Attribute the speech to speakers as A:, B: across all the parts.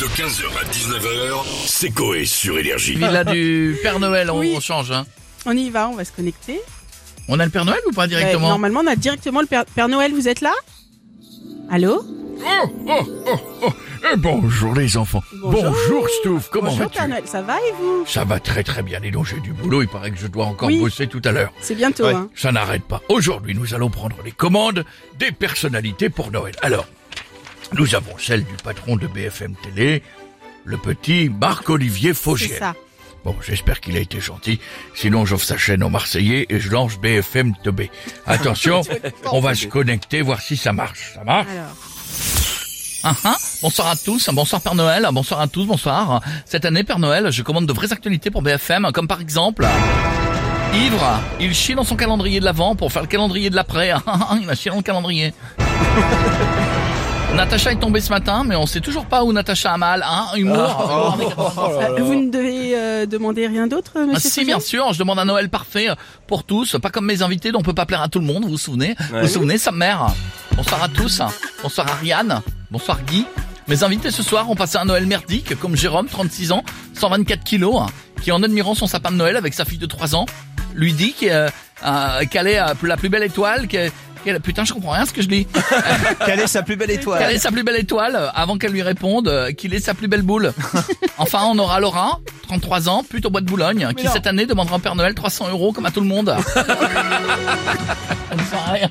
A: De 15h à 19h, c'est Coé sur Énergie.
B: Villa du Père Noël, on,
C: Oui.
B: on change. Hein.
C: On y va, on va se connecter.
B: On a le Père Noël ou pas
C: Ouais,
B: directement
C: normalement, on a directement le Père, Père Noël, vous êtes là Allô
D: Oh, oh, oh, oh. Eh, bonjour les enfants.
C: Bonjour.
D: Stouff, comment
C: Bonjour
D: vas-tu
C: Père Noël, ça va et vous
D: Ça va très très bien. Et donc j'ai du boulot, il paraît que je dois encore
C: Oui.
D: bosser tout à l'heure.
C: C'est bientôt,
D: Ouais,
C: hein.
D: Ça n'arrête pas. Aujourd'hui, nous allons prendre les commandes des personnalités pour Noël. Alors, nous avons celle du patron de BFM Télé, le petit Marc-Olivier
C: C'est
D: Faugier.
C: ça.
D: Bon, j'espère qu'il a été gentil. Sinon, j'offre sa chaîne aux Marseillais et je lance BFM Tobé. Attention, on va se connecter, voir si ça marche. Ça marche
C: Alors,
B: Ah, ah. Bonsoir à tous, bonsoir Père Noël, bonsoir à tous, bonsoir. Cette année, Père Noël, je commande de vraies actualités pour BFM, comme par exemple... Ivre, il chie dans son calendrier de l'avant pour faire le calendrier de l'après. il a chié dans le calendrier. Natacha est tombée ce matin, mais on sait toujours pas où Natacha a mal. Hein Humour.
C: euh, vous ne devez euh, demander rien d'autre,
B: Ah,
C: monsieur
B: si,
C: Faugier
B: bien sûr, je demande un Noël parfait pour tous, pas comme mes invités dont on peut pas plaire à tout le monde, vous vous souvenez Vous vous souvenez, sa mère Bonsoir à tous, bonsoir Ariane, bonsoir Guy. Mes invités ce soir ont passé un Noël merdique, comme Jérôme, 36 ans, 124 kilos, qui en admirant son sapin de Noël avec sa fille de 3 ans, lui dit qu'elle euh, qu'elle est euh, la plus belle étoile, qu'elle... qu'elle- Putain, je comprends rien ce que je dis.
E: Quelle est sa plus belle étoile
B: Quelle est sa plus belle étoile euh, avant qu'elle lui réponde euh, qu'il est sa plus belle boule Enfin, on aura Laura, 33 ans, pute au bois de Boulogne, qui
C: non.
B: cette année demandera au Père Noël 300 euros comme à tout le monde. Ça me fait rire.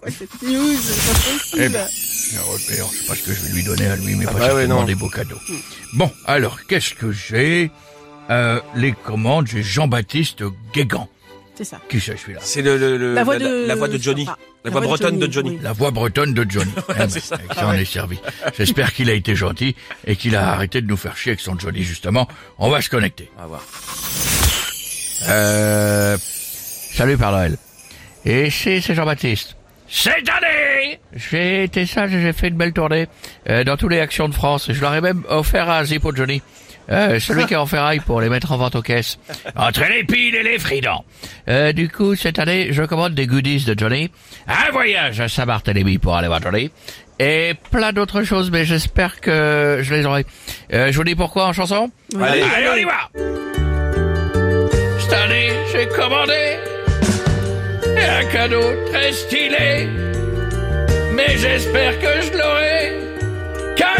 C: Quoi, cette news? C'est pas
D: Eh
C: possible.
D: ben, je sais pas ce que je vais lui donner à lui, mais pas
E: bah ouais, non.
D: des beaux cadeaux. Bon, alors, qu'est-ce que j'ai? Euh, Les commandes, j'ai Jean-Baptiste Guégan.
C: C'est ça.
D: Qui c'est celui-là?
E: C'est le, le- le-
C: La voix
E: la,
C: de...
E: la voix de Johnny.
C: enfin,
E: La voix bretonne de Johnny.
D: La voix bretonne de Johnny.
E: C'est ça.
D: avec ça, on est servi. J'espère qu'il a été gentil et qu'il a arrêté de nous faire chier avec son Johnny, justement. On va se connecter.
E: On va voir.
D: Euh... Salut Noël. Et c'est c'est Jean-Baptiste. Cette année, j'ai été sage et j'ai fait une belle tournée euh, dans toutes les actions de France. Je leur ai même offert un Zippo Johnny. Euh, celui qui est en ferraille pour les mettre en vente aux caisses. Entre les piles et les fridans. Euh, du coup, cette année, je commande des goodies de Johnny. Un voyage à Saint-Barthélemy pour aller voir Johnny. Et plein d'autres choses, mais j'espère que je les aurai. Euh, je vous dis pourquoi en chanson
C: Oui.
E: Allez.
D: Allez, on y va Cette année, j'ai commandé un cadeau très stylé, mais j'espère que je l'aurai, car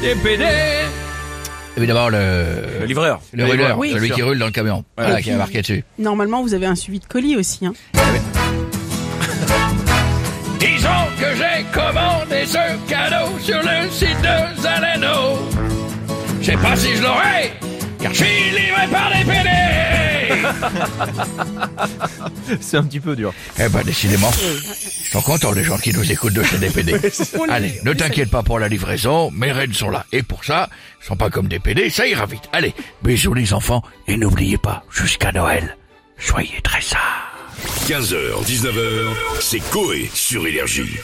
D: des PD, des PD. Évidemment, le...
E: Le livreur.
D: Le rouleur,
C: Oui.
D: celui qui roule dans le camion, voilà, qui a marqué dessus.
C: Normalement, vous avez un suivi de colis aussi. Hein.
D: Disons que j'ai commandé ce cadeau sur le site de Zaleno. Je sais pas si je l'aurai, car je suis livré par des PD.
E: C'est un petit peu dur.
D: Eh ben, décidément, ils sont contents les gens qui nous écoutent de chez des PD. Allez, ne t'inquiète pas pour la livraison, mes reines sont là. Et pour ça, ils sont pas comme des PD, ça ira vite. Allez, bisous les enfants, et n'oubliez pas, jusqu'à Noël, soyez très sages.
A: 15h, 19h, c'est Coé sur Énergie.